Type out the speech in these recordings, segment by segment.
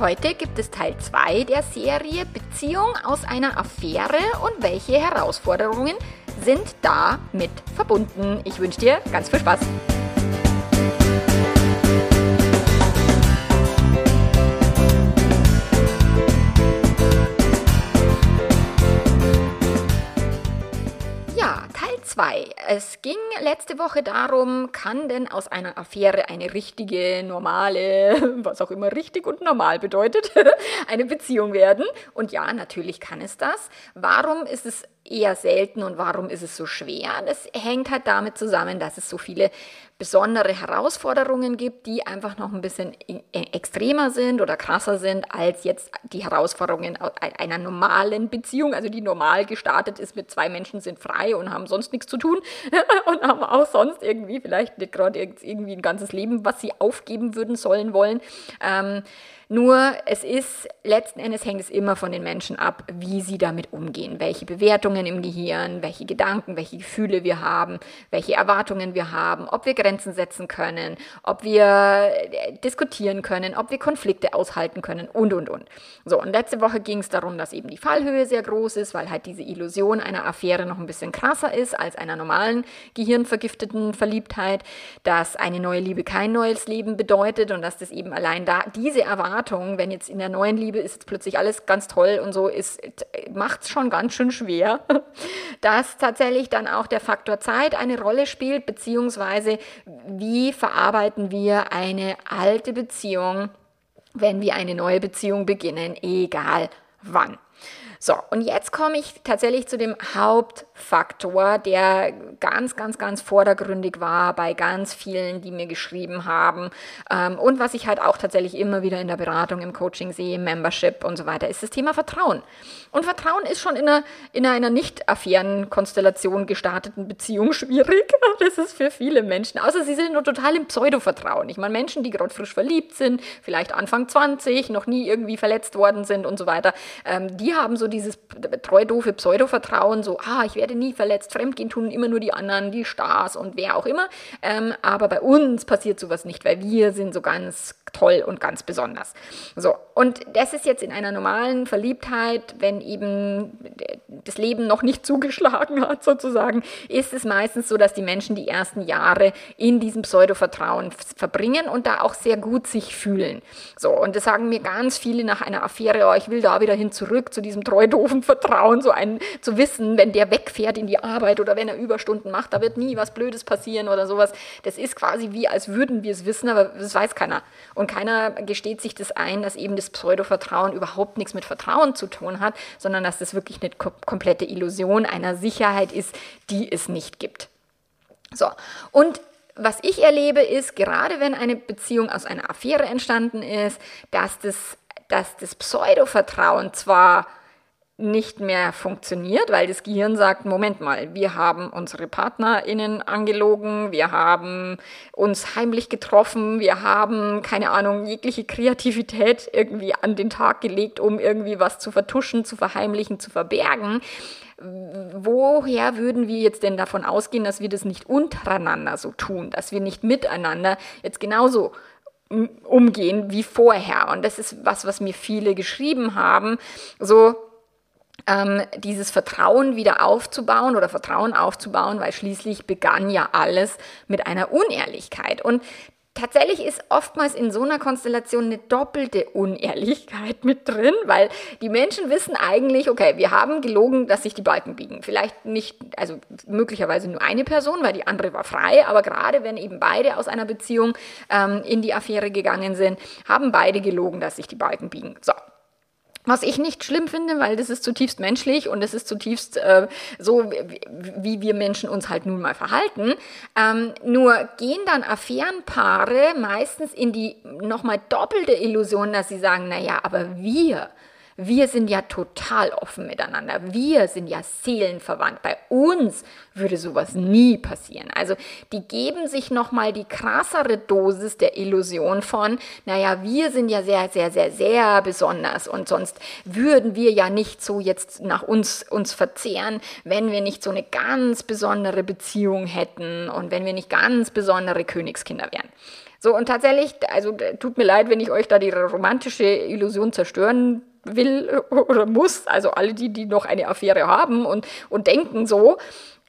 Heute gibt es Teil 2 der Serie Beziehung aus einer Affäre und welche Herausforderungen sind damit verbunden. Ich wünsche dir ganz viel Spaß. 2. Es ging letzte Woche darum, kann denn aus einer Affäre eine richtige, normale, was auch immer richtig und normal bedeutet, eine Beziehung werden? Und ja, natürlich kann es das. Warum ist es eher selten und warum ist es so schwer? Das hängt halt damit zusammen, dass es so viele besondere Herausforderungen gibt, die einfach noch ein bisschen e, extremer sind oder krasser sind als jetzt die Herausforderungen einer normalen Beziehung, also die normal gestartet ist mit zwei Menschen sind frei und haben sonst nichts zu tun und haben auch sonst irgendwie vielleicht nicht gerade irgendwie ein ganzes Leben, was sie aufgeben würden sollen wollen. Ähm, nur es ist, letzten Endes hängt es immer von den Menschen ab, wie sie damit umgehen, welche Bewertungen im Gehirn, welche Gedanken, welche Gefühle wir haben, welche Erwartungen wir haben, ob wir Grenzen setzen können, ob wir äh, diskutieren können, ob wir Konflikte aushalten können und, und, und. So, und letzte Woche ging es darum, dass eben die Fallhöhe sehr groß ist, weil halt diese Illusion einer Affäre noch ein bisschen krasser ist als einer normalen gehirnvergifteten Verliebtheit, dass eine neue Liebe kein neues Leben bedeutet und dass das eben allein da diese Erwartungen Erwartungen, wenn jetzt in der neuen Liebe ist jetzt plötzlich alles ganz toll und so, ist macht es schon ganz schön schwer, dass tatsächlich dann auch der Faktor Zeit eine Rolle spielt, beziehungsweise wie verarbeiten wir eine alte Beziehung, wenn wir eine neue Beziehung beginnen, egal wann. So, und jetzt komme ich tatsächlich zu dem Hauptfaktor, der ganz, ganz, ganz vordergründig war bei ganz vielen, die mir geschrieben haben. Ähm, und was ich halt auch tatsächlich immer wieder in der Beratung, im Coaching sehe, Membership und so weiter, ist das Thema Vertrauen. Und Vertrauen ist schon in einer, in einer nicht affären Konstellation gestarteten Beziehung schwierig. Das ist für viele Menschen, außer sie sind nur total im Pseudo-Vertrauen. Ich meine, Menschen, die gerade frisch verliebt sind, vielleicht Anfang 20, noch nie irgendwie verletzt worden sind und so weiter, ähm, die haben so dieses treu doofe Pseudo-Vertrauen, so, ah, ich werde nie verletzt, Fremdgehen tun immer nur die anderen, die Stars und wer auch immer. Ähm, aber bei uns passiert sowas nicht, weil wir sind so ganz toll und ganz besonders. So, und das ist jetzt in einer normalen Verliebtheit, wenn eben das Leben noch nicht zugeschlagen hat, sozusagen, ist es meistens so, dass die Menschen die ersten Jahre in diesem Pseudo-Vertrauen verbringen und da auch sehr gut sich fühlen. So, und das sagen mir ganz viele nach einer Affäre, oh, ich will da wieder hin zurück zu diesem treu doofen Vertrauen, so ein zu wissen, wenn der wegfährt in die Arbeit oder wenn er Überstunden macht, da wird nie was Blödes passieren oder sowas. Das ist quasi wie, als würden wir es wissen, aber das weiß keiner. Und keiner gesteht sich das ein, dass eben das Pseudo-Vertrauen überhaupt nichts mit Vertrauen zu tun hat, sondern dass das wirklich eine komplette Illusion einer Sicherheit ist, die es nicht gibt. So, und was ich erlebe, ist, gerade wenn eine Beziehung aus einer Affäre entstanden ist, dass das, dass das Pseudo-Vertrauen zwar nicht mehr funktioniert, weil das Gehirn sagt, Moment mal, wir haben unsere PartnerInnen angelogen, wir haben uns heimlich getroffen, wir haben, keine Ahnung, jegliche Kreativität irgendwie an den Tag gelegt, um irgendwie was zu vertuschen, zu verheimlichen, zu verbergen. Woher würden wir jetzt denn davon ausgehen, dass wir das nicht untereinander so tun, dass wir nicht miteinander jetzt genauso umgehen wie vorher? Und das ist was, was mir viele geschrieben haben, so, ähm, dieses Vertrauen wieder aufzubauen oder Vertrauen aufzubauen, weil schließlich begann ja alles mit einer Unehrlichkeit. Und Tatsächlich ist oftmals in so einer Konstellation eine doppelte Unehrlichkeit mit drin, weil die Menschen wissen eigentlich, okay, wir haben gelogen, dass sich die Balken biegen. Vielleicht nicht, also möglicherweise nur eine Person, weil die andere war frei, aber gerade wenn eben beide aus einer Beziehung ähm, in die Affäre gegangen sind, haben beide gelogen, dass sich die Balken biegen. So, was ich nicht schlimm finde, weil das ist zutiefst menschlich und es ist zutiefst äh, so, wie, wie, wir Menschen uns halt nun mal verhalten. Ähm, nur gehen dann Affärenpaare meistens in die nochmal doppelte Illusion, dass sie sagen, naja, aber wir, Wir sind ja total offen miteinander. Wir sind ja seelenverwandt. Bei uns würde sowas nie passieren. Also die geben sich nochmal die krassere Dosis der Illusion von, naja, wir sind ja sehr, sehr, sehr, sehr besonders und sonst würden wir ja nicht so jetzt nach uns, uns verzehren, wenn wir nicht so eine ganz besondere Beziehung hätten und wenn wir nicht ganz besondere Königskinder wären. So, und tatsächlich, also tut mir leid, wenn ich euch da die romantische Illusion zerstören will oder muss, also alle die, die noch eine Affäre haben und, und denken so,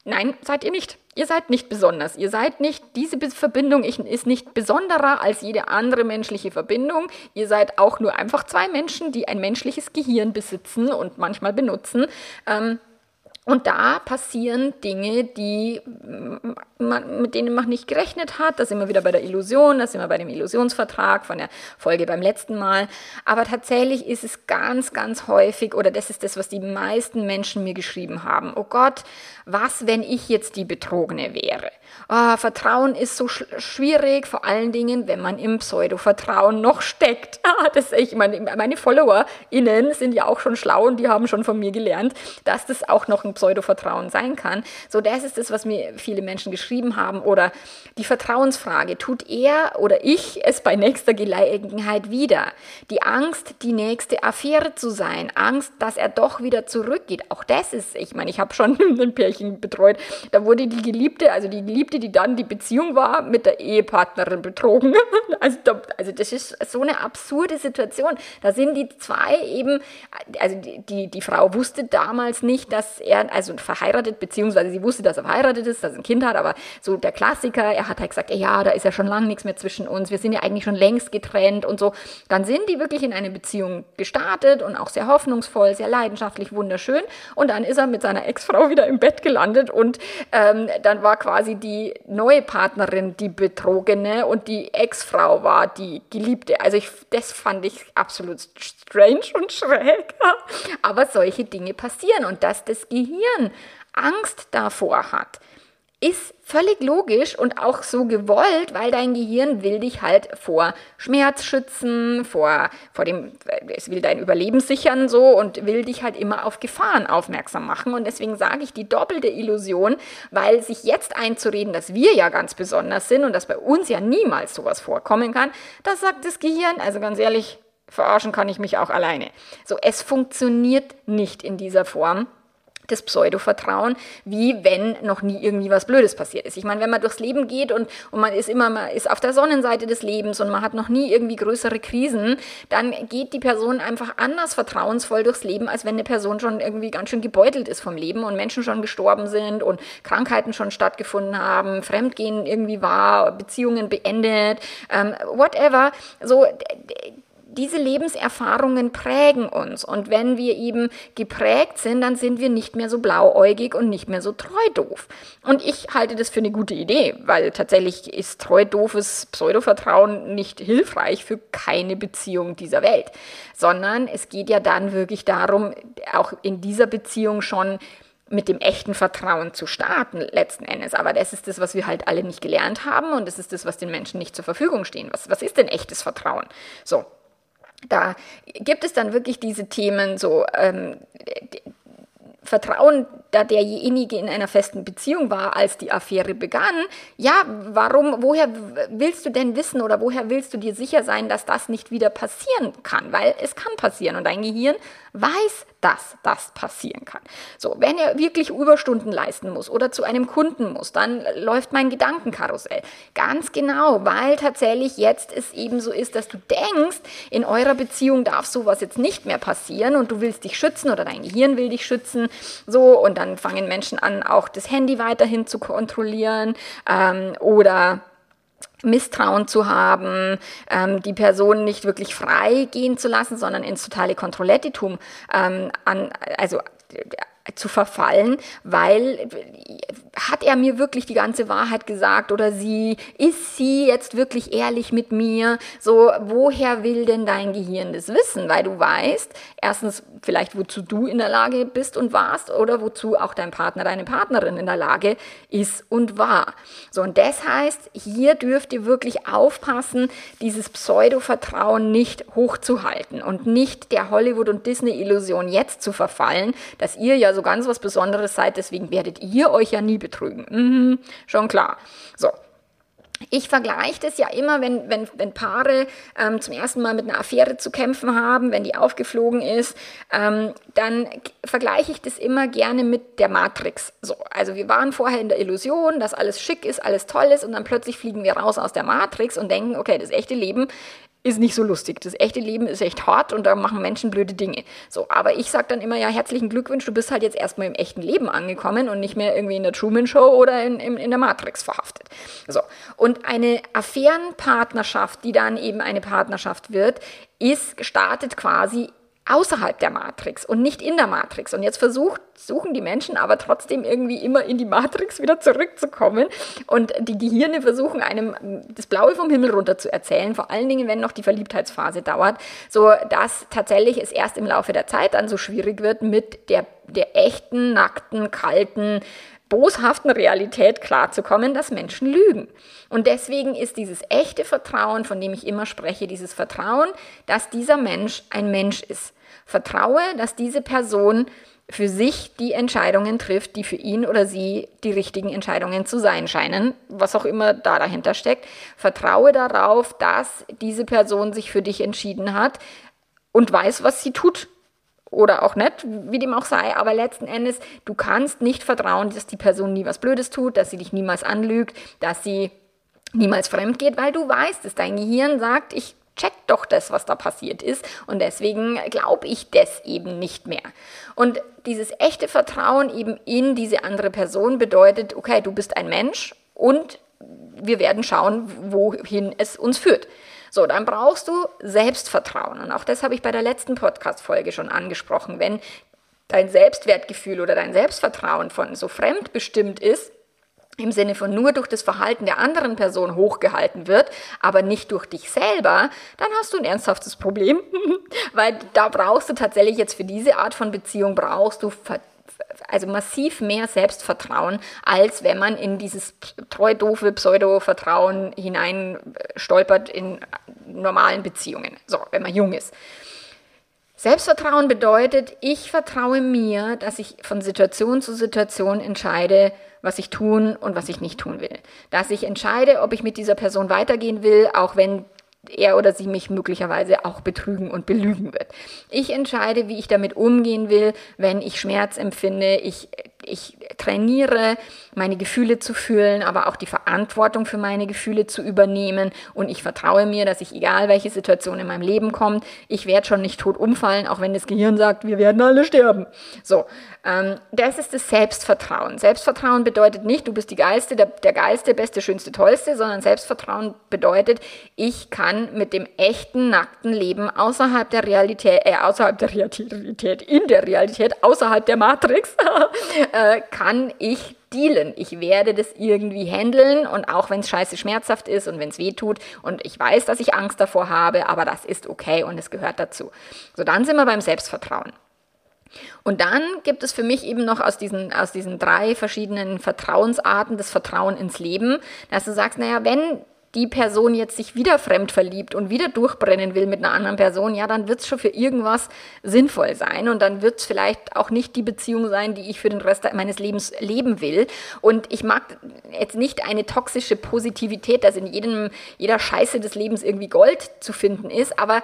nein, seid ihr nicht. Ihr seid nicht besonders. Ihr seid nicht, diese Verbindung ist nicht besonderer als jede andere menschliche Verbindung. Ihr seid auch nur einfach zwei Menschen, die ein menschliches Gehirn besitzen und manchmal benutzen. Ähm, und da passieren Dinge, die man, mit denen man nicht gerechnet hat. Da sind wir wieder bei der Illusion, da sind wir bei dem Illusionsvertrag von der Folge beim letzten Mal. Aber tatsächlich ist es ganz, ganz häufig, oder das ist das, was die meisten Menschen mir geschrieben haben. Oh Gott, was, wenn ich jetzt die Betrogene wäre? Oh, Vertrauen ist so sch schwierig, vor allen Dingen, wenn man im Pseudo-Vertrauen noch steckt. Ah, das, ich meine, meine FollowerInnen sind ja auch schon schlau und die haben schon von mir gelernt, dass das auch noch ein Pseudo-Vertrauen sein kann. So, das ist das, was mir viele Menschen geschrieben haben. Oder die Vertrauensfrage, tut er oder ich es bei nächster Gelegenheit wieder? Die Angst, die nächste Affäre zu sein, Angst, dass er doch wieder zurückgeht. Auch das ist, ich meine, ich habe schon ein Pärchen betreut, da wurde die Geliebte, also die Geliebte, die dann die Beziehung war, mit der Ehepartnerin betrogen. Also, also das ist so eine absurde Situation. Da sind die zwei eben, also die, die, die Frau wusste damals nicht, dass er also verheiratet, beziehungsweise sie wusste, dass er verheiratet ist, dass er ein Kind hat, aber so der Klassiker, er hat halt gesagt, ja, da ist ja schon lange nichts mehr zwischen uns, wir sind ja eigentlich schon längst getrennt und so. Dann sind die wirklich in eine Beziehung gestartet und auch sehr hoffnungsvoll, sehr leidenschaftlich, wunderschön. Und dann ist er mit seiner Ex-Frau wieder im Bett gelandet und ähm, dann war quasi die neue Partnerin die Betrogene und die Ex-Frau war die Geliebte. Also ich, das fand ich absolut strange und schräg. Aber solche Dinge passieren und dass das Gehirn Angst davor hat, ist völlig logisch und auch so gewollt, weil dein Gehirn will dich halt vor Schmerz schützen, vor, vor dem, es will dein Überleben sichern so und will dich halt immer auf Gefahren aufmerksam machen. Und deswegen sage ich die doppelte Illusion, weil sich jetzt einzureden, dass wir ja ganz besonders sind und dass bei uns ja niemals sowas vorkommen kann, das sagt das Gehirn, also ganz ehrlich, verarschen kann ich mich auch alleine. So, es funktioniert nicht in dieser Form das Pseudo-Vertrauen, wie wenn noch nie irgendwie was Blödes passiert ist. Ich meine, wenn man durchs Leben geht und, und man ist immer, man ist auf der Sonnenseite des Lebens und man hat noch nie irgendwie größere Krisen, dann geht die Person einfach anders vertrauensvoll durchs Leben, als wenn eine Person schon irgendwie ganz schön gebeutelt ist vom Leben und Menschen schon gestorben sind und Krankheiten schon stattgefunden haben, Fremdgehen irgendwie war, Beziehungen beendet, ähm, whatever. So, diese Lebenserfahrungen prägen uns. Und wenn wir eben geprägt sind, dann sind wir nicht mehr so blauäugig und nicht mehr so treu doof. Und ich halte das für eine gute Idee, weil tatsächlich ist treu doofes Pseudovertrauen nicht hilfreich für keine Beziehung dieser Welt, sondern es geht ja dann wirklich darum, auch in dieser Beziehung schon mit dem echten Vertrauen zu starten, letzten Endes. Aber das ist das, was wir halt alle nicht gelernt haben und das ist das, was den Menschen nicht zur Verfügung stehen. Was, was ist denn echtes Vertrauen? So, da gibt es dann wirklich diese Themen, so ähm, Vertrauen, da derjenige in einer festen Beziehung war, als die Affäre begann. Ja, warum, woher willst du denn wissen oder woher willst du dir sicher sein, dass das nicht wieder passieren kann? Weil es kann passieren und dein Gehirn weiß, dass das passieren kann. So, wenn er wirklich Überstunden leisten muss oder zu einem Kunden muss, dann läuft mein Gedankenkarussell. Ganz genau, weil tatsächlich jetzt es eben so ist, dass du denkst, in eurer Beziehung darf sowas jetzt nicht mehr passieren und du willst dich schützen oder dein Gehirn will dich schützen. So, und dann fangen Menschen an, auch das Handy weiterhin zu kontrollieren ähm, oder Misstrauen zu haben, ähm, die Person nicht wirklich frei gehen zu lassen, sondern ins totale Kontrollettitum ähm, an, also zu verfallen, weil hat er mir wirklich die ganze Wahrheit gesagt oder sie, ist sie jetzt wirklich ehrlich mit mir? So, woher will denn dein Gehirn das wissen? Weil du weißt, erstens vielleicht, wozu du in der Lage bist und warst oder wozu auch dein Partner, deine Partnerin in der Lage ist und war. So, und das heißt, hier dürft ihr wirklich aufpassen, dieses Pseudo-Vertrauen nicht hochzuhalten und nicht der Hollywood- und Disney-Illusion jetzt zu verfallen, dass ihr ja so ganz was Besonderes seid, deswegen werdet ihr euch ja nie betrügen. Mhm, schon klar. So. Ich vergleiche das ja immer, wenn, wenn, wenn Paare ähm, zum ersten Mal mit einer Affäre zu kämpfen haben, wenn die aufgeflogen ist, ähm, dann vergleiche ich das immer gerne mit der Matrix. So, also wir waren vorher in der Illusion, dass alles schick ist, alles toll ist und dann plötzlich fliegen wir raus aus der Matrix und denken, okay, das echte Leben ist nicht so lustig. Das echte Leben ist echt hart und da machen Menschen blöde Dinge. So, aber ich sage dann immer, ja, herzlichen Glückwunsch, du bist halt jetzt erstmal im echten Leben angekommen und nicht mehr irgendwie in der Truman Show oder in, in, in der Matrix verhaftet. So, und eine Affärenpartnerschaft, die dann eben eine Partnerschaft wird, ist gestartet quasi außerhalb der Matrix und nicht in der Matrix. Und jetzt versucht, suchen die Menschen aber trotzdem irgendwie immer in die Matrix wieder zurückzukommen. Und die Gehirne versuchen einem das Blaue vom Himmel runter zu erzählen, vor allen Dingen, wenn noch die Verliebtheitsphase dauert, so dass tatsächlich es erst im Laufe der Zeit dann so schwierig wird, mit der, der echten, nackten, kalten, boshaften Realität klarzukommen, dass Menschen lügen. Und deswegen ist dieses echte Vertrauen, von dem ich immer spreche, dieses Vertrauen, dass dieser Mensch ein Mensch ist. Vertraue, dass diese Person für sich die Entscheidungen trifft, die für ihn oder sie die richtigen Entscheidungen zu sein scheinen, was auch immer da dahinter steckt. Vertraue darauf, dass diese Person sich für dich entschieden hat und weiß, was sie tut oder auch nicht, wie dem auch sei, aber letzten Endes, du kannst nicht vertrauen, dass die Person nie was Blödes tut, dass sie dich niemals anlügt, dass sie niemals fremd geht, weil du weißt dass Dein Gehirn sagt, ich check doch das, was da passiert ist und deswegen glaube ich das eben nicht mehr. Und dieses echte Vertrauen eben in diese andere Person bedeutet, okay, du bist ein Mensch und wir werden schauen, wohin es uns führt. So, dann brauchst du Selbstvertrauen. Und auch das habe ich bei der letzten Podcast-Folge schon angesprochen. Wenn dein Selbstwertgefühl oder dein Selbstvertrauen von so fremdbestimmt ist, im Sinne von nur durch das Verhalten der anderen Person hochgehalten wird, aber nicht durch dich selber, dann hast du ein ernsthaftes Problem, weil da brauchst du tatsächlich jetzt für diese Art von Beziehung brauchst du also massiv mehr Selbstvertrauen, als wenn man in dieses treu doofe Pseudo-Vertrauen hinein stolpert in normalen Beziehungen. So, wenn man jung ist. Selbstvertrauen bedeutet, ich vertraue mir, dass ich von Situation zu Situation entscheide, was ich tun und was ich nicht tun will. Dass ich entscheide, ob ich mit dieser Person weitergehen will, auch wenn er oder sie mich möglicherweise auch betrügen und belügen wird. Ich entscheide, wie ich damit umgehen will, wenn ich Schmerz empfinde. Ich, ich trainiere, meine Gefühle zu fühlen, aber auch die Verantwortung für meine Gefühle zu übernehmen. Und ich vertraue mir, dass ich, egal welche Situation in meinem Leben kommt, ich werde schon nicht tot umfallen, auch wenn das Gehirn sagt, wir werden alle sterben. So, ähm, das ist das Selbstvertrauen. Selbstvertrauen bedeutet nicht, du bist die Geilste, der, der Geilste, Beste, Schönste, Tollste, sondern Selbstvertrauen bedeutet, ich kann mit dem echten, nackten Leben außerhalb der Realität, äh, außerhalb der Realität, in der Realität, außerhalb der Matrix, äh, kann ich dealen. Ich werde das irgendwie handeln und auch wenn es scheiße schmerzhaft ist und wenn es weh tut und ich weiß, dass ich Angst davor habe, aber das ist okay und es gehört dazu. So, dann sind wir beim Selbstvertrauen. Und dann gibt es für mich eben noch aus diesen, aus diesen drei verschiedenen Vertrauensarten das Vertrauen ins Leben, dass du sagst, naja, wenn die Person jetzt sich wieder fremd verliebt und wieder durchbrennen will mit einer anderen Person, ja, dann wird es schon für irgendwas sinnvoll sein und dann wird es vielleicht auch nicht die Beziehung sein, die ich für den Rest meines Lebens leben will. Und ich mag jetzt nicht eine toxische Positivität, dass in jedem, jeder Scheiße des Lebens irgendwie Gold zu finden ist, aber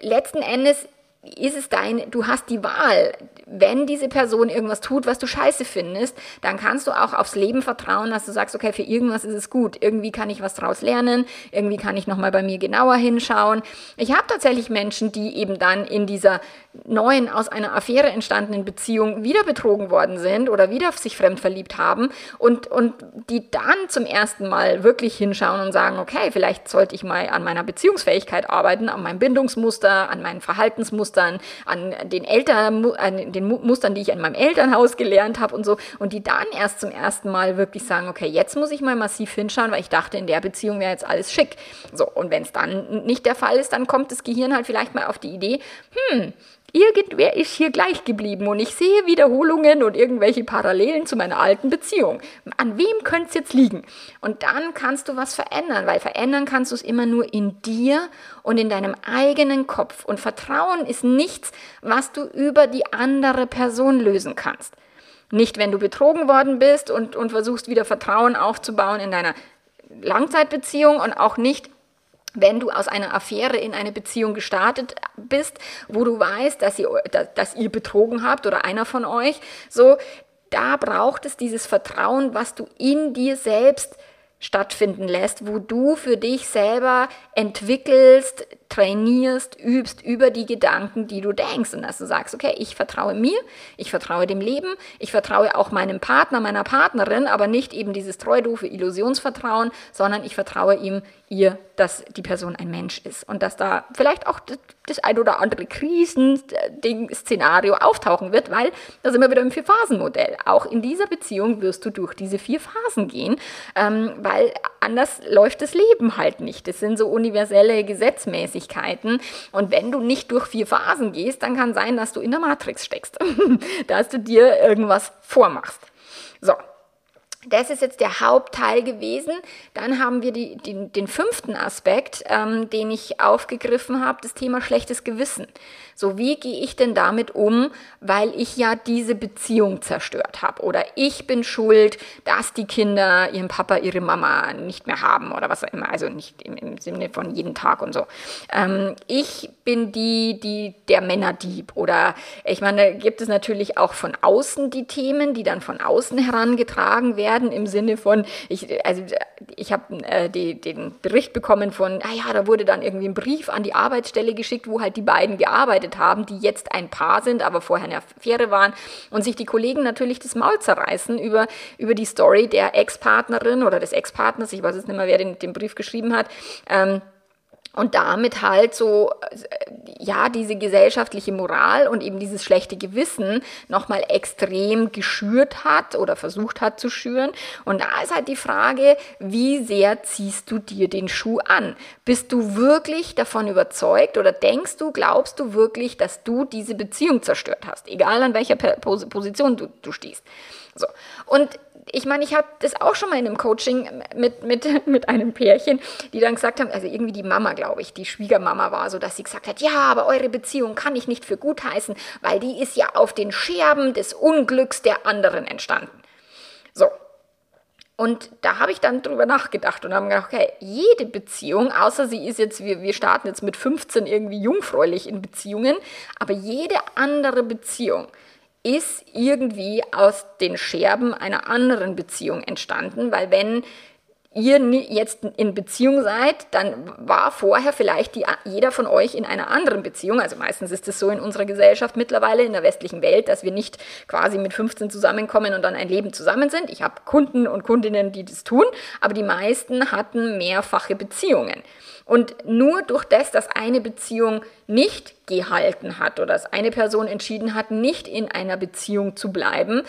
letzten Endes ist es dein, du hast die Wahl. Wenn diese Person irgendwas tut, was du scheiße findest, dann kannst du auch aufs Leben vertrauen, dass du sagst, okay, für irgendwas ist es gut. Irgendwie kann ich was draus lernen, irgendwie kann ich nochmal bei mir genauer hinschauen. Ich habe tatsächlich Menschen, die eben dann in dieser neuen, aus einer Affäre entstandenen Beziehung wieder betrogen worden sind oder wieder sich fremd verliebt haben und, und die dann zum ersten Mal wirklich hinschauen und sagen, okay, vielleicht sollte ich mal an meiner Beziehungsfähigkeit arbeiten, an meinem Bindungsmuster, an meinen Verhaltensmustern, an den Eltern, an den Mustern, die ich in meinem Elternhaus gelernt habe und so. Und die dann erst zum ersten Mal wirklich sagen, okay, jetzt muss ich mal massiv hinschauen, weil ich dachte, in der Beziehung wäre jetzt alles schick. So, und wenn es dann nicht der Fall ist, dann kommt das Gehirn halt vielleicht mal auf die Idee, hm, Irgendwer ist hier gleich geblieben und ich sehe Wiederholungen und irgendwelche Parallelen zu meiner alten Beziehung. An wem könnte es jetzt liegen? Und dann kannst du was verändern, weil verändern kannst du es immer nur in dir und in deinem eigenen Kopf. Und Vertrauen ist nichts, was du über die andere Person lösen kannst. Nicht, wenn du betrogen worden bist und, und versuchst wieder Vertrauen aufzubauen in deiner Langzeitbeziehung und auch nicht, wenn du aus einer Affäre in eine Beziehung gestartet bist, wo du weißt, dass ihr, dass ihr betrogen habt oder einer von euch, so, da braucht es dieses Vertrauen, was du in dir selbst stattfinden lässt, wo du für dich selber entwickelst, trainierst, übst über die Gedanken, die du denkst. Und dass du sagst, okay, ich vertraue mir, ich vertraue dem Leben, ich vertraue auch meinem Partner, meiner Partnerin, aber nicht eben dieses treu doofe Illusionsvertrauen, sondern ich vertraue ihm, ihr, dass die Person ein Mensch ist. Und dass da vielleicht auch das ein oder andere Krisenszenario auftauchen wird, weil da sind wir wieder im Vier-Phasen-Modell. Auch in dieser Beziehung wirst du durch diese vier Phasen gehen, ähm, weil anders läuft das Leben halt nicht. Das sind so universelle Gesetzmäßigkeiten und wenn du nicht durch vier Phasen gehst, dann kann sein, dass du in der Matrix steckst, dass du dir irgendwas vormachst. So, das ist jetzt der Hauptteil gewesen. Dann haben wir die, die, den fünften Aspekt, ähm, den ich aufgegriffen habe, das Thema schlechtes Gewissen. So, wie gehe ich denn damit um, weil ich ja diese Beziehung zerstört habe? Oder ich bin schuld, dass die Kinder ihren Papa, ihre Mama nicht mehr haben oder was auch immer. Also nicht im, im Sinne von jeden Tag und so. Ähm, ich bin die, die der Männerdieb. Oder ich meine, gibt es natürlich auch von außen die Themen, die dann von außen herangetragen werden, im Sinne von, ich, also ich habe äh, den Bericht bekommen von, ah ja, da wurde dann irgendwie ein Brief an die Arbeitsstelle geschickt, wo halt die beiden gearbeitet geheiratet haben, die jetzt ein Paar sind, aber vorher eine Affäre waren und sich die Kollegen natürlich das Maul zerreißen über, über die Story der Ex-Partnerin oder des Ex-Partners, ich weiß jetzt nicht mehr, wer den, den Brief geschrieben hat, ähm, und damit halt so, ja, diese gesellschaftliche Moral und eben dieses schlechte Gewissen nochmal extrem geschürt hat oder versucht hat zu schüren. Und da ist halt die Frage, wie sehr ziehst du dir den Schuh an? Bist du wirklich davon überzeugt oder denkst du, glaubst du wirklich, dass du diese Beziehung zerstört hast? Egal an welcher Position du, du stehst. So. Und ich meine, ich habe das auch schon mal in einem Coaching mit, mit, mit einem Pärchen, die dann gesagt haben, also irgendwie die Mama, glaube ich, die Schwiegermama war so, dass sie gesagt hat, ja, aber eure Beziehung kann ich nicht für gut heißen, weil die ist ja auf den Scherben des Unglücks der anderen entstanden. So. Und da habe ich dann drüber nachgedacht und habe gedacht, okay, jede Beziehung, außer sie ist jetzt, wir, wir starten jetzt mit 15 irgendwie jungfräulich in Beziehungen, aber jede andere Beziehung, ist irgendwie aus den Scherben einer anderen Beziehung entstanden, weil wenn ihr jetzt in Beziehung seid, dann war vorher vielleicht die, jeder von euch in einer anderen Beziehung. Also meistens ist es so in unserer Gesellschaft mittlerweile, in der westlichen Welt, dass wir nicht quasi mit 15 zusammenkommen und dann ein Leben zusammen sind. Ich habe Kunden und Kundinnen, die das tun, aber die meisten hatten mehrfache Beziehungen. Und nur durch das, dass eine Beziehung nicht gehalten hat oder dass eine Person entschieden hat, nicht in einer Beziehung zu bleiben,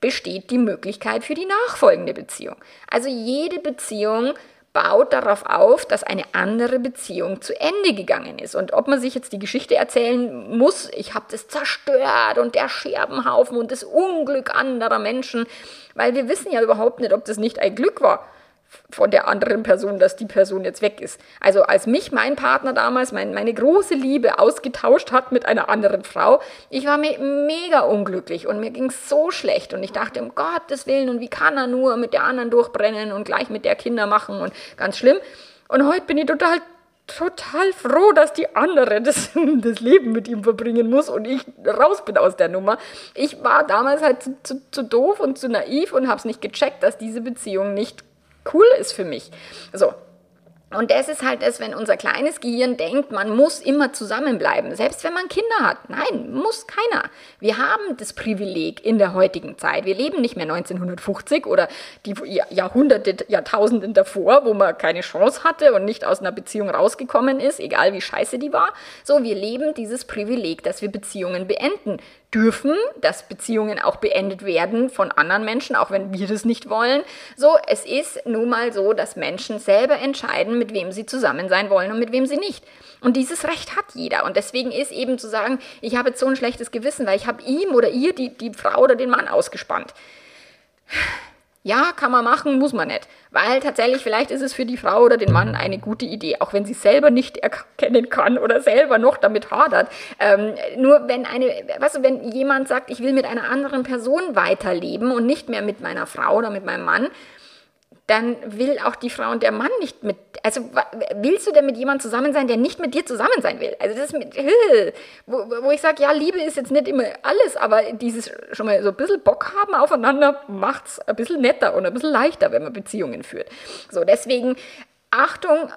besteht die Möglichkeit für die nachfolgende Beziehung. Also jede Beziehung baut darauf auf, dass eine andere Beziehung zu Ende gegangen ist. Und ob man sich jetzt die Geschichte erzählen muss, ich habe das zerstört und der Scherbenhaufen und das Unglück anderer Menschen, weil wir wissen ja überhaupt nicht, ob das nicht ein Glück war von der anderen Person, dass die Person jetzt weg ist. Also als mich mein Partner damals, mein, meine große Liebe ausgetauscht hat mit einer anderen Frau, ich war me mega unglücklich und mir ging es so schlecht und ich dachte, um Gottes Willen und wie kann er nur mit der anderen durchbrennen und gleich mit der Kinder machen und ganz schlimm. Und heute bin ich total total froh, dass die andere das, das Leben mit ihm verbringen muss und ich raus bin aus der Nummer. Ich war damals halt zu, zu, zu doof und zu naiv und habe es nicht gecheckt, dass diese Beziehung nicht cool ist für mich. So. Und das ist halt es, wenn unser kleines Gehirn denkt, man muss immer zusammenbleiben, selbst wenn man Kinder hat. Nein, muss keiner. Wir haben das Privileg in der heutigen Zeit. Wir leben nicht mehr 1950 oder die Jahrhunderte, Jahrtausenden davor, wo man keine Chance hatte und nicht aus einer Beziehung rausgekommen ist, egal wie scheiße die war. So, wir leben dieses Privileg, dass wir Beziehungen beenden dürfen, dass Beziehungen auch beendet werden von anderen Menschen, auch wenn wir das nicht wollen. So, es ist nun mal so, dass Menschen selber entscheiden, mit wem sie zusammen sein wollen und mit wem sie nicht. Und dieses Recht hat jeder. Und deswegen ist eben zu sagen, ich habe jetzt so ein schlechtes Gewissen, weil ich habe ihm oder ihr die, die Frau oder den Mann ausgespannt. Ja, kann man machen, muss man nicht. Weil tatsächlich, vielleicht ist es für die Frau oder den Mann eine gute Idee, auch wenn sie selber nicht erkennen kann oder selber noch damit hadert. Ähm, nur wenn eine, weißt du, wenn jemand sagt, ich will mit einer anderen Person weiterleben und nicht mehr mit meiner Frau oder mit meinem Mann, dann will auch die Frau und der Mann nicht mit, also willst du denn mit jemandem zusammen sein, der nicht mit dir zusammen sein will? Also das ist mit, wo, wo ich sage, ja, Liebe ist jetzt nicht immer alles, aber dieses schon mal so ein bisschen Bock haben aufeinander macht es ein bisschen netter und ein bisschen leichter, wenn man Beziehungen führt. So, deswegen Achtung,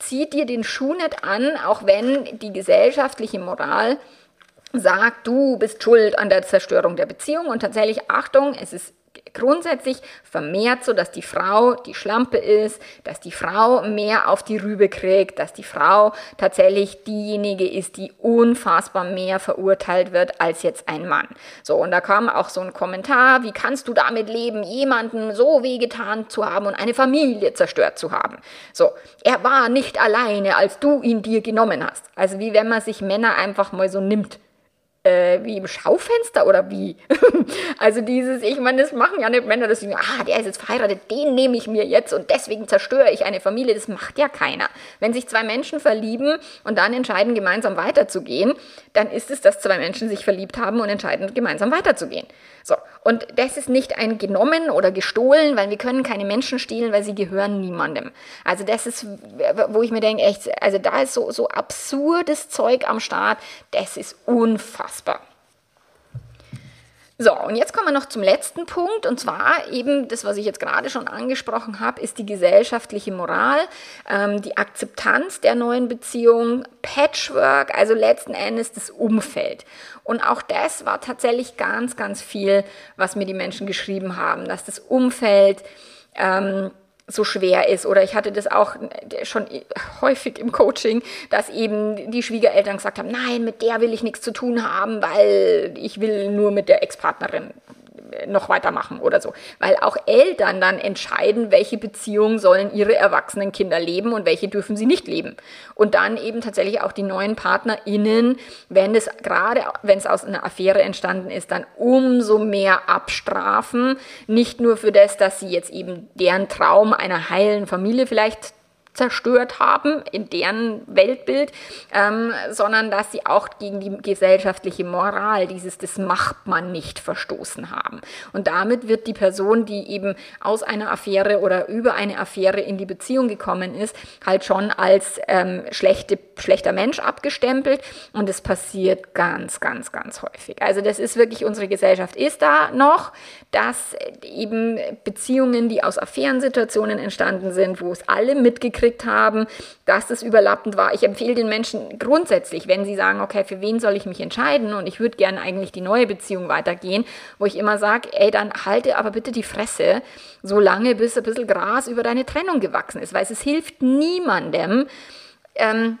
zieht dir den Schuh nicht an, auch wenn die gesellschaftliche Moral sagt, du bist schuld an der Zerstörung der Beziehung und tatsächlich Achtung, es ist grundsätzlich vermehrt so, dass die Frau die Schlampe ist, dass die Frau mehr auf die Rübe kriegt, dass die Frau tatsächlich diejenige ist, die unfassbar mehr verurteilt wird als jetzt ein Mann. So, und da kam auch so ein Kommentar, wie kannst du damit leben, jemanden so wehgetan zu haben und eine Familie zerstört zu haben? So, er war nicht alleine, als du ihn dir genommen hast. Also wie wenn man sich Männer einfach mal so nimmt äh, wie im Schaufenster oder wie? also dieses, ich meine, das machen ja nicht Männer, dass sie, ah, der ist jetzt verheiratet, den nehme ich mir jetzt und deswegen zerstöre ich eine Familie. Das macht ja keiner. Wenn sich zwei Menschen verlieben und dann entscheiden, gemeinsam weiterzugehen, dann ist es, dass zwei Menschen sich verliebt haben und entscheiden, gemeinsam weiterzugehen. So, und das ist nicht ein genommen oder gestohlen, weil wir können keine Menschen stehlen, weil sie gehören niemandem. Also das ist, wo ich mir denke, echt, also da ist so, so absurdes Zeug am Start, das ist unfassbar. So, und jetzt kommen wir noch zum letzten Punkt, und zwar eben das, was ich jetzt gerade schon angesprochen habe, ist die gesellschaftliche Moral, ähm, die Akzeptanz der neuen Beziehung, Patchwork, also letzten Endes das Umfeld. Und auch das war tatsächlich ganz, ganz viel, was mir die Menschen geschrieben haben, dass das Umfeld ähm, so schwer ist. Oder ich hatte das auch schon häufig im Coaching, dass eben die Schwiegereltern gesagt haben, nein, mit der will ich nichts zu tun haben, weil ich will nur mit der Ex-Partnerin noch weitermachen oder so. Weil auch Eltern dann entscheiden, welche Beziehungen sollen ihre erwachsenen Kinder leben und welche dürfen sie nicht leben. Und dann eben tatsächlich auch die neuen PartnerInnen, wenn es gerade, wenn es aus einer Affäre entstanden ist, dann umso mehr abstrafen. Nicht nur für das, dass sie jetzt eben deren Traum einer heilen Familie vielleicht zerstört haben in deren Weltbild, ähm, sondern dass sie auch gegen die gesellschaftliche Moral, dieses das macht man nicht verstoßen haben. Und damit wird die Person, die eben aus einer Affäre oder über eine Affäre in die Beziehung gekommen ist, halt schon als ähm, schlechte, schlechter Mensch abgestempelt und es passiert ganz, ganz, ganz häufig. Also das ist wirklich, unsere Gesellschaft ist da noch, dass eben Beziehungen, die aus Affärensituationen entstanden sind, wo es alle mitgekriegt mitgekriegt haben, dass das überlappend war. Ich empfehle den Menschen grundsätzlich, wenn sie sagen, okay, für wen soll ich mich entscheiden und ich würde gerne eigentlich die neue Beziehung weitergehen, wo ich immer sage, ey, dann halte aber bitte die Fresse, so lange bis ein bisschen Gras über deine Trennung gewachsen ist, weil es hilft niemandem, ähm,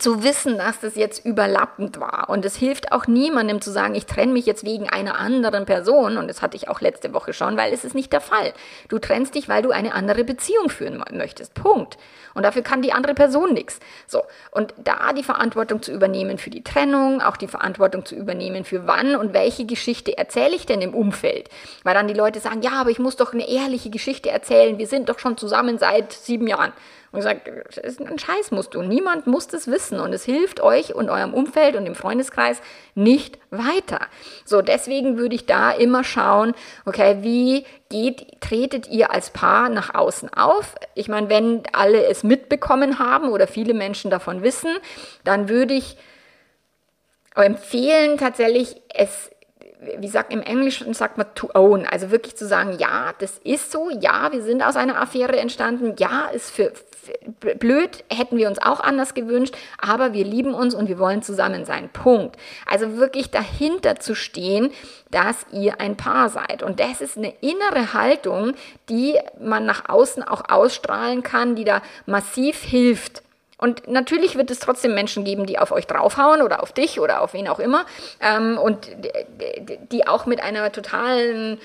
zu wissen, dass das jetzt überlappend war. Und es hilft auch niemandem zu sagen, ich trenne mich jetzt wegen einer anderen Person. Und das hatte ich auch letzte Woche schon, weil es ist nicht der Fall. Du trennst dich, weil du eine andere Beziehung führen möchtest. Punkt. Und dafür kann die andere Person nichts. So. Und da die Verantwortung zu übernehmen für die Trennung, auch die Verantwortung zu übernehmen für wann und welche Geschichte erzähle ich denn im Umfeld. Weil dann die Leute sagen, ja, aber ich muss doch eine ehrliche Geschichte erzählen. Wir sind doch schon zusammen seit sieben Jahren. Und gesagt, ist ein Scheiß musst du. Niemand muss das wissen und es hilft euch und eurem Umfeld und dem Freundeskreis nicht weiter. So, deswegen würde ich da immer schauen, okay, wie geht, tretet ihr als Paar nach außen auf? Ich meine, wenn alle es mitbekommen haben oder viele Menschen davon wissen, dann würde ich empfehlen, tatsächlich es wie sagt im Englischen sagt man to own, also wirklich zu sagen, ja, das ist so, ja, wir sind aus einer Affäre entstanden, ja, ist für, für blöd, hätten wir uns auch anders gewünscht, aber wir lieben uns und wir wollen zusammen sein. Punkt. Also wirklich dahinter zu stehen, dass ihr ein Paar seid. Und das ist eine innere Haltung, die man nach außen auch ausstrahlen kann, die da massiv hilft und natürlich wird es trotzdem Menschen geben, die auf euch draufhauen oder auf dich oder auf wen auch immer ähm, und die auch mit einer totalen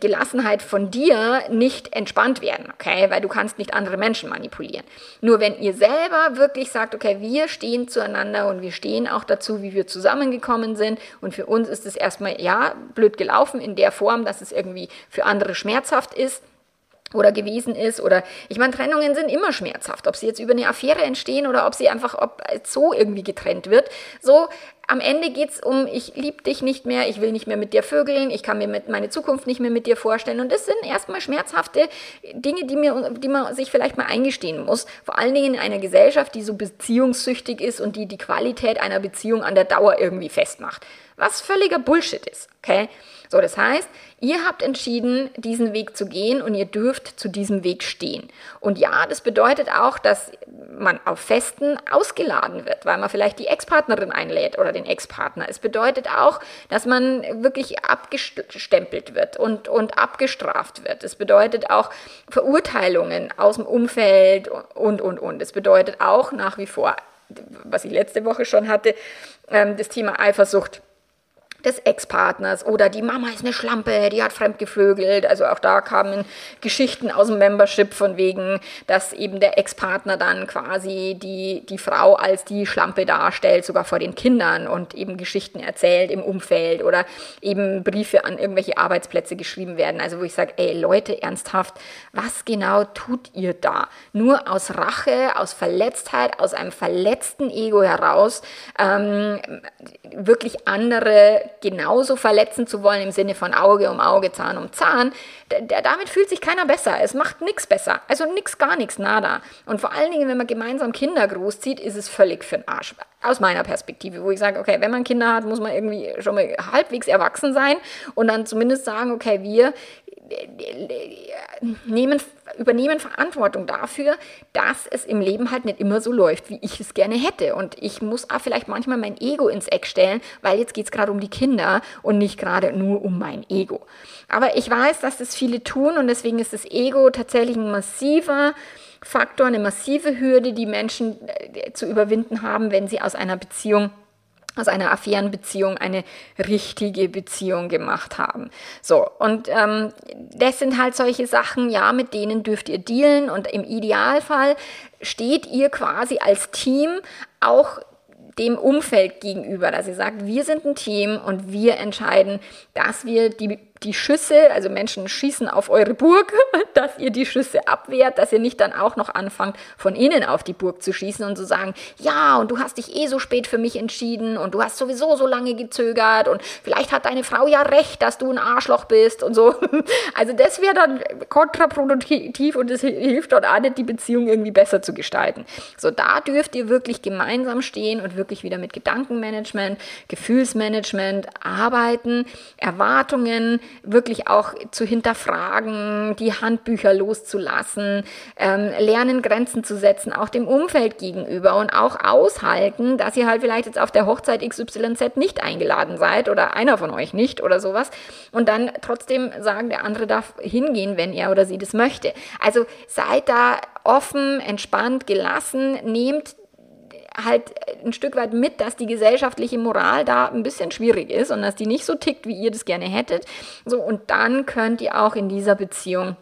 Gelassenheit von dir nicht entspannt werden, okay? Weil du kannst nicht andere Menschen manipulieren. Nur wenn ihr selber wirklich sagt, okay, wir stehen zueinander und wir stehen auch dazu, wie wir zusammengekommen sind und für uns ist es erstmal, ja, blöd gelaufen in der Form, dass es irgendwie für andere schmerzhaft ist, oder gewesen ist oder ich meine Trennungen sind immer schmerzhaft, ob sie jetzt über eine Affäre entstehen oder ob sie einfach ob so irgendwie getrennt wird. So am Ende geht es um ich liebe dich nicht mehr, ich will nicht mehr mit dir vögeln, ich kann mir mit meine Zukunft nicht mehr mit dir vorstellen und das sind erstmal schmerzhafte Dinge, die mir die man sich vielleicht mal eingestehen muss, vor allen Dingen in einer Gesellschaft, die so beziehungssüchtig ist und die die Qualität einer Beziehung an der Dauer irgendwie festmacht. Was völliger Bullshit ist, okay? So, das heißt, ihr habt entschieden, diesen Weg zu gehen und ihr dürft zu diesem Weg stehen. Und ja, das bedeutet auch, dass man auf Festen ausgeladen wird, weil man vielleicht die Ex-Partnerin einlädt oder den Ex-Partner. Es bedeutet auch, dass man wirklich abgestempelt wird und, und abgestraft wird. Es bedeutet auch Verurteilungen aus dem Umfeld und, und, und. Es bedeutet auch nach wie vor, was ich letzte Woche schon hatte, ähm, das Thema Eifersucht des Ex-Partners oder die Mama ist eine Schlampe, die hat fremdgevögelt. Also auch da kamen Geschichten aus dem Membership von wegen, dass eben der Ex-Partner dann quasi die, die Frau als die Schlampe darstellt, sogar vor den Kindern und eben Geschichten erzählt im Umfeld oder eben Briefe an irgendwelche Arbeitsplätze geschrieben werden. Also wo ich sage, ey Leute, ernsthaft, was genau tut ihr da? Nur aus Rache, aus Verletztheit, aus einem verletzten Ego heraus ähm, wirklich andere genauso verletzen zu wollen im Sinne von Auge um Auge, Zahn um Zahn, damit fühlt sich keiner besser. Es macht nichts besser. Also nichts, gar nichts, nada. Und vor allen Dingen, wenn man gemeinsam Kinder großzieht, ist es völlig für den Arsch. Aus meiner Perspektive, wo ich sage, okay, wenn man Kinder hat, muss man irgendwie schon mal halbwegs erwachsen sein und dann zumindest sagen, okay, wir nehmen, übernehmen Verantwortung dafür, dass es im Leben halt nicht immer so läuft, wie ich es gerne hätte. Und ich muss auch vielleicht manchmal mein Ego ins Eck stellen, weil jetzt geht es gerade um die Kinder und nicht gerade nur um mein Ego. Aber ich weiß, dass das viele tun und deswegen ist das Ego tatsächlich ein massiver Faktor, eine massive Hürde, die Menschen äh, zu überwinden haben, wenn sie aus einer Beziehung aus einer Affärenbeziehung eine richtige Beziehung gemacht haben. So, und ähm, das sind halt solche Sachen, ja, mit denen dürft ihr dealen und im Idealfall steht ihr quasi als Team auch dem Umfeld gegenüber, dass ihr sagt, wir sind ein Team und wir entscheiden, dass wir die die Schüsse, also Menschen schießen auf eure Burg, dass ihr die Schüsse abwehrt, dass ihr nicht dann auch noch anfangt, von innen auf die Burg zu schießen und zu sagen, ja, und du hast dich eh so spät für mich entschieden und du hast sowieso so lange gezögert und vielleicht hat deine Frau ja recht, dass du ein Arschloch bist und so. Also das wäre dann kontraproduktiv und es hilft dort auch nicht, die Beziehung irgendwie besser zu gestalten. So, da dürft ihr wirklich gemeinsam stehen und wirklich wieder mit Gedankenmanagement, Gefühlsmanagement arbeiten, Erwartungen, wirklich auch zu hinterfragen, die Handbücher loszulassen, ähm, lernen Grenzen zu setzen, auch dem Umfeld gegenüber und auch aushalten, dass ihr halt vielleicht jetzt auf der Hochzeit XYZ nicht eingeladen seid oder einer von euch nicht oder sowas und dann trotzdem sagen, der andere darf hingehen, wenn er oder sie das möchte. Also seid da offen, entspannt, gelassen, nehmt halt ein Stück weit mit, dass die gesellschaftliche Moral da ein bisschen schwierig ist und dass die nicht so tickt, wie ihr das gerne hättet. So, und dann könnt ihr auch in dieser Beziehung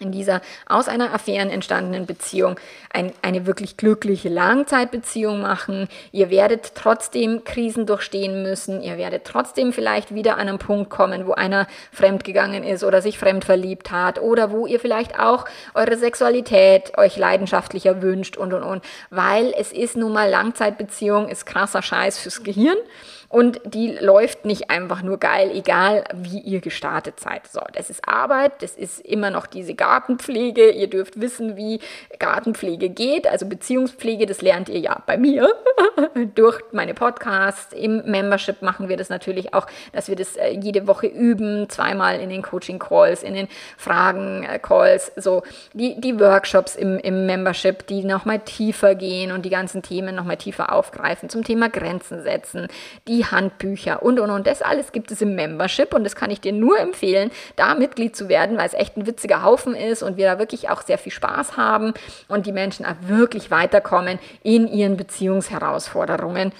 in dieser aus einer Affären entstandenen Beziehung ein, eine wirklich glückliche Langzeitbeziehung machen. Ihr werdet trotzdem Krisen durchstehen müssen. Ihr werdet trotzdem vielleicht wieder an einen Punkt kommen, wo einer fremdgegangen ist oder sich fremd verliebt hat oder wo ihr vielleicht auch eure Sexualität euch leidenschaftlicher wünscht und und und. Weil es ist nun mal Langzeitbeziehung, ist krasser Scheiß fürs Gehirn und die läuft nicht einfach nur geil, egal wie ihr gestartet seid. So, das ist Arbeit, das ist immer noch diese Gartenpflege. Ihr dürft wissen, wie Gartenpflege geht. Also Beziehungspflege, das lernt ihr ja bei mir durch meine Podcasts. Im Membership machen wir das natürlich auch, dass wir das äh, jede Woche üben, zweimal in den Coaching-Calls, in den Fragen-Calls, so die, die Workshops im, im Membership, die nochmal tiefer gehen und die ganzen Themen nochmal tiefer aufgreifen zum Thema Grenzen setzen, die Handbücher und und und. Das alles gibt es im Membership und das kann ich dir nur empfehlen, da Mitglied zu werden, weil es echt ein witziger Haufen ist und wir da wirklich auch sehr viel Spaß haben und die Menschen auch wirklich weiterkommen in ihren Beziehungsherausforderungen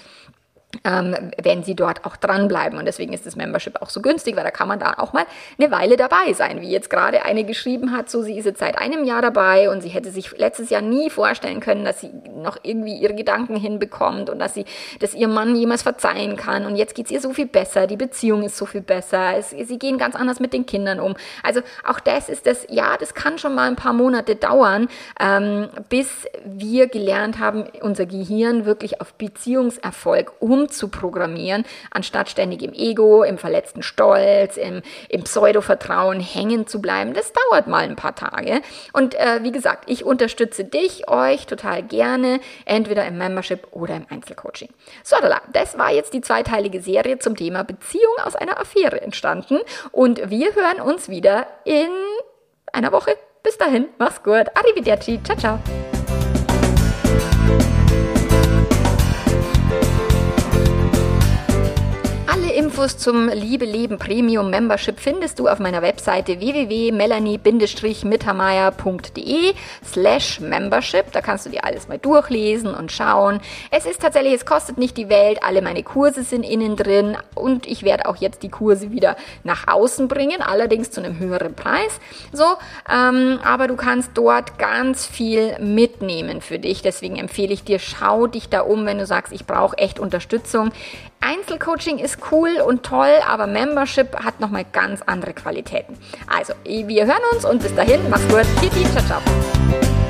ähm, wenn sie dort auch dranbleiben. Und deswegen ist das Membership auch so günstig, weil da kann man da auch mal eine Weile dabei sein. Wie jetzt gerade eine geschrieben hat, so sie ist jetzt seit einem Jahr dabei und sie hätte sich letztes Jahr nie vorstellen können, dass sie noch irgendwie ihre Gedanken hinbekommt und dass sie, dass ihr Mann jemals verzeihen kann. Und jetzt geht es ihr so viel besser, die Beziehung ist so viel besser, es, sie gehen ganz anders mit den Kindern um. Also auch das ist das, ja, das kann schon mal ein paar Monate dauern, ähm, bis wir gelernt haben, unser Gehirn wirklich auf Beziehungserfolg um umzuprogrammieren, anstatt ständig im Ego, im verletzten Stolz, im, im Pseudo-Vertrauen hängen zu bleiben. Das dauert mal ein paar Tage. Und äh, wie gesagt, ich unterstütze dich, euch total gerne, entweder im Membership oder im Einzelcoaching. So, das war jetzt die zweiteilige Serie zum Thema Beziehung aus einer Affäre entstanden. Und wir hören uns wieder in einer Woche. Bis dahin, mach's gut. Arrivederci. Ciao, ciao. Infos zum Liebe Leben Premium Membership findest du auf meiner Webseite www.melanie-mittermeier.de slash membership. Da kannst du dir alles mal durchlesen und schauen. Es ist tatsächlich, es kostet nicht die Welt. Alle meine Kurse sind innen drin und ich werde auch jetzt die Kurse wieder nach außen bringen, allerdings zu einem höheren Preis. So, ähm, aber du kannst dort ganz viel mitnehmen für dich. Deswegen empfehle ich dir, schau dich da um, wenn du sagst, ich brauche echt Unterstützung. Einzelcoaching ist cool und toll, aber Membership hat nochmal ganz andere Qualitäten. Also, wir hören uns und bis dahin, mach's gut. Titi, ciao, ciao.